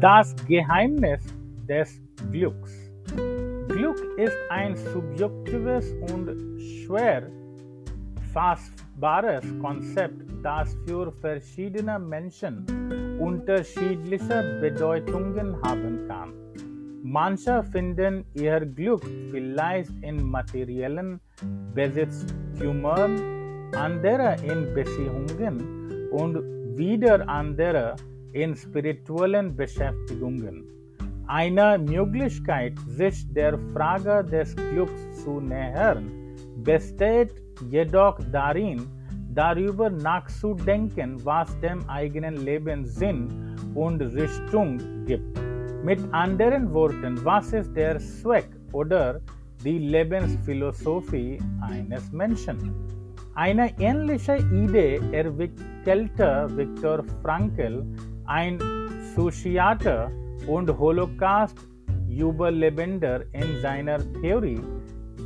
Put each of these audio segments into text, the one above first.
Das Geheimnis des Glücks. Glück ist ein subjektives und schwer fassbares Konzept, das für verschiedene Menschen unterschiedliche Bedeutungen haben kann. Manche finden ihr Glück vielleicht in materiellen Besitztümern, andere in Beziehungen und wieder andere in spirituellen Beschäftigungen. Eine Möglichkeit, sich der Frage des Glücks zu nähern, besteht jedoch darin, darüber nachzudenken, was dem eigenen Leben Sinn und Richtung gibt. Mit anderen Worten, was ist der Zweck oder die Lebensphilosophie eines Menschen? Eine ähnliche Idee entwickelte Viktor Frankl, ein Psychiater und Holocaust-Überlebender in seiner Theorie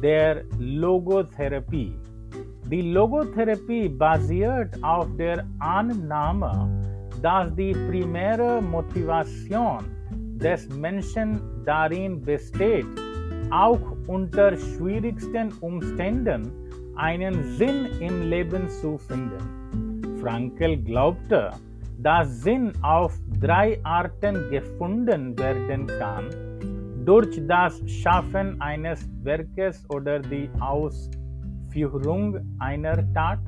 der Logotherapie. Die Logotherapie basiert auf der Annahme, dass die primäre Motivation des Menschen darin besteht, auch unter schwierigsten Umständen einen Sinn im Leben zu finden. Frankl glaubte, dass Sinn auf drei Arten gefunden werden kann, durch das Schaffen eines Werkes oder die Ausführung einer Tat,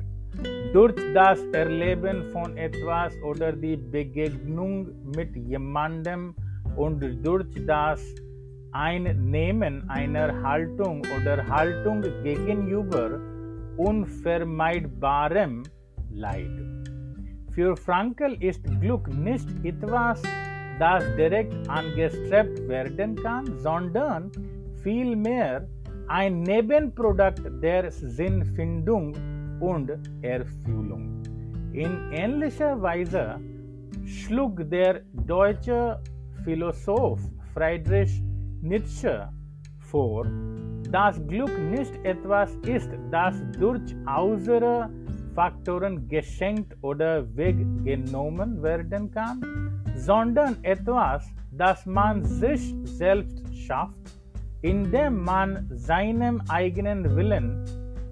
durch das Erleben von etwas oder die Begegnung mit jemandem. Und durch das Einnehmen einer Haltung oder Haltung gegenüber unvermeidbarem Leid. Für Frankl ist Glück nicht etwas, das direkt angestrebt werden kann, sondern vielmehr ein Nebenprodukt der Sinnfindung und Erfüllung. In ähnlicher Weise schlug der deutsche Philosoph Friedrich Nietzsche vor, dass Glück nicht etwas ist, das durch äußere Faktoren geschenkt oder weggenommen werden kann, sondern etwas, das man sich selbst schafft, indem man seinem eigenen Willen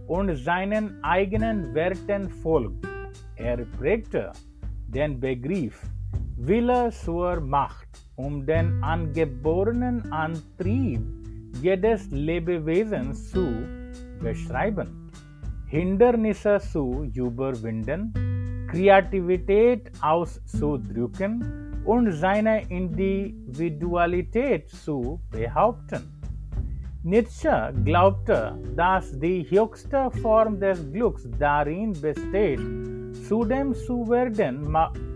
und seinen eigenen Werten folgt. Er prägte den Begriff Wille zur Macht, um den angeborenen Antrieb jedes Lebewesens zu beschreiben, Hindernisse zu überwinden, Kreativität auszudrücken und seine Individualität zu behaupten. Nietzsche glaubte, dass die höchste Form des Glücks darin besteht, zu dem zu werden,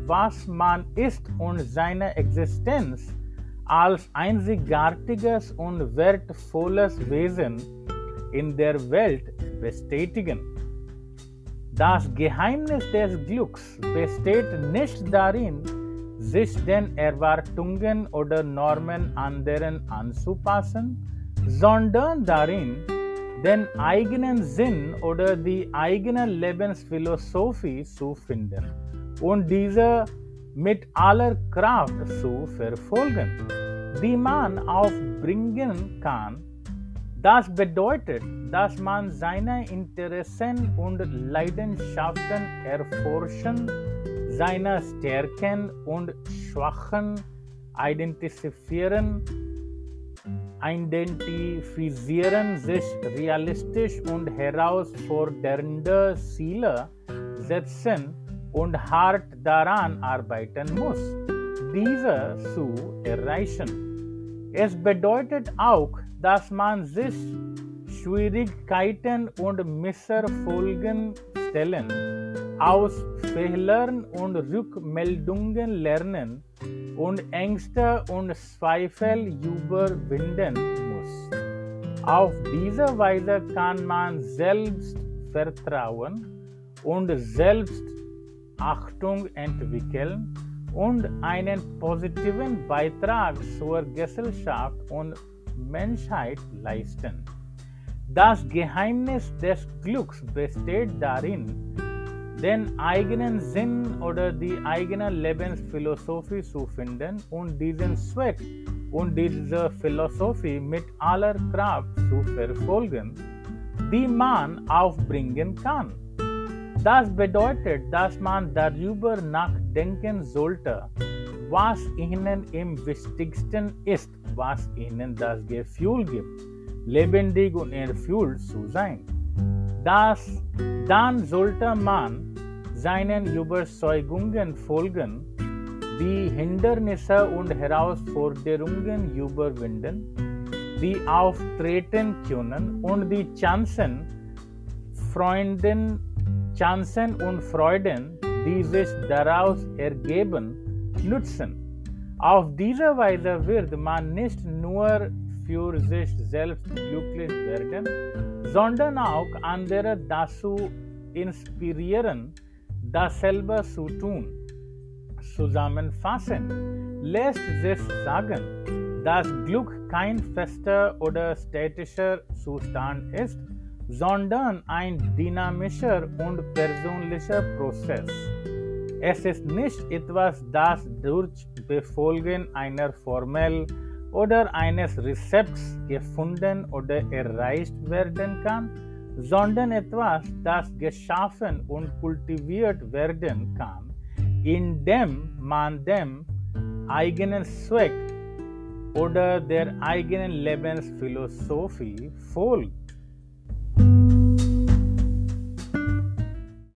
was man ist und seine Existenz als einzigartiges und wertvolles Wesen in der Welt bestätigen. Das Geheimnis des Glücks besteht nicht darin, sich den Erwartungen oder Normen anderen anzupassen, sondern darin, den eigenen Sinn oder die eigene Lebensphilosophie zu finden und diese mit aller Kraft zu verfolgen, die man aufbringen kann. Das bedeutet, dass man seine Interessen und Leidenschaften erforschen, seine Stärken und Schwachen identifizieren, identifizieren, sich realistisch und herausfordernde Ziele setzen und hart daran arbeiten muss, diese zu erreichen. Es bedeutet auch, dass man sich Schwierigkeiten und Misserfolgen stellen, aus Fehlern und Rückmeldungen lernen und Ängste und Zweifel überwinden muss. Auf diese Weise kann man Selbstvertrauen und Selbstachtung entwickeln und einen positiven Beitrag zur Gesellschaft und Menschheit leisten. Das Geheimnis des Glücks besteht darin, den eigenen Sinn oder die eigene Lebensphilosophie zu finden und diesen Zweck und diese Philosophie mit aller Kraft zu verfolgen, die man aufbringen kann. Das bedeutet, dass man darüber nachdenken sollte, was ihnen im wichtigsten ist, was ihnen das Gefühl gibt, lebendig und erfüllt zu sein. Das, dann sollte man seinen Überzeugungen folgen, die Hindernisse und Herausforderungen überwinden, die auftreten können und die Chancen, Freunden, Chancen und Freuden, die sich daraus ergeben, nutzen. Auf diese Weise wird man nicht nur für sich selbst glücklich werden, sondern auch andere dazu inspirieren, dasselbe zu tun. Zusammenfassend lässt sich sagen, dass Glück kein fester oder statischer Zustand ist, sondern ein dynamischer und persönlicher Prozess. एस एस निश इतवास दास डूर्च बेफोलगेन आइनर फॉर्मेल ओडर आइनेस रिसेप्ट ये फुंडन ओडर ए राइस्ट वेर्डन काम जोंडन इतवास दास गे शाफन उन कुल्टिवियट वेर्डन काम इन डेम मान डेम आइगन स्वेक ओडर देर आइगन लेबेंस फिलोसोफी फोल्ग